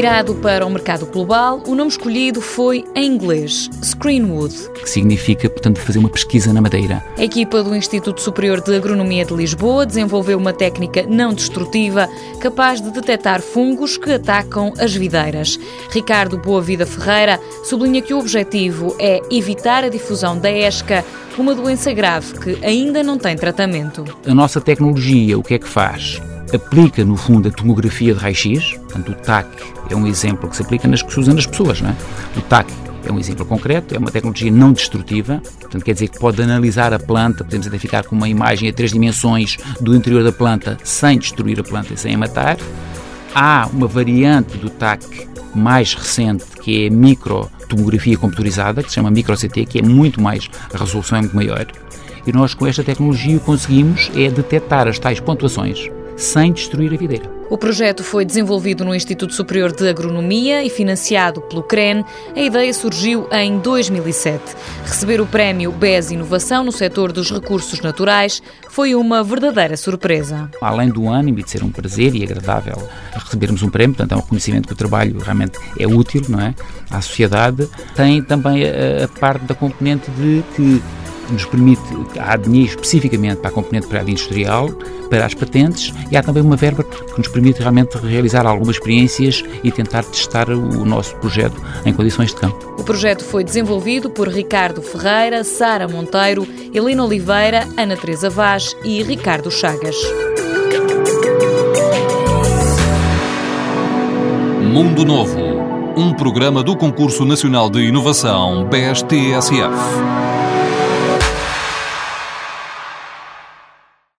Criado para o mercado global, o nome escolhido foi em inglês, Screenwood. Que significa, portanto, fazer uma pesquisa na madeira. A equipa do Instituto Superior de Agronomia de Lisboa desenvolveu uma técnica não destrutiva capaz de detectar fungos que atacam as videiras. Ricardo Boa Vida Ferreira sublinha que o objetivo é evitar a difusão da ESCA, uma doença grave que ainda não tem tratamento. A nossa tecnologia, o que é que faz? Aplica, no fundo, a tomografia de raio-x, portanto, o TAC é um exemplo que se aplica nas que se usa nas pessoas, não é? O TAC é um exemplo concreto, é uma tecnologia não destrutiva, portanto quer dizer que pode analisar a planta, podemos até ficar com uma imagem a três dimensões do interior da planta sem destruir a planta e sem a matar. Há uma variante do TAC mais recente que é a microtomografia computurizada, que se chama micro-CT, que é muito mais, a resolução é muito maior. E nós com esta tecnologia conseguimos é detectar as tais pontuações sem destruir a videira. O projeto foi desenvolvido no Instituto Superior de Agronomia e financiado pelo CREN. A ideia surgiu em 2007. Receber o prémio BES Inovação no setor dos recursos naturais foi uma verdadeira surpresa. Além do ânimo e de ser um prazer e agradável recebermos um prémio, portanto é um reconhecimento que o trabalho realmente é útil não é? à sociedade, tem também a, a parte da componente de que nos permite, há dinheiro especificamente para a componente pré-industrial, para as patentes, e há também uma verba que nos permite realmente realizar algumas experiências e tentar testar o nosso projeto em condições de campo. O projeto foi desenvolvido por Ricardo Ferreira, Sara Monteiro, Helena Oliveira, Ana Teresa Vaz e Ricardo Chagas. Mundo Novo, um programa do Concurso Nacional de Inovação BSTSF.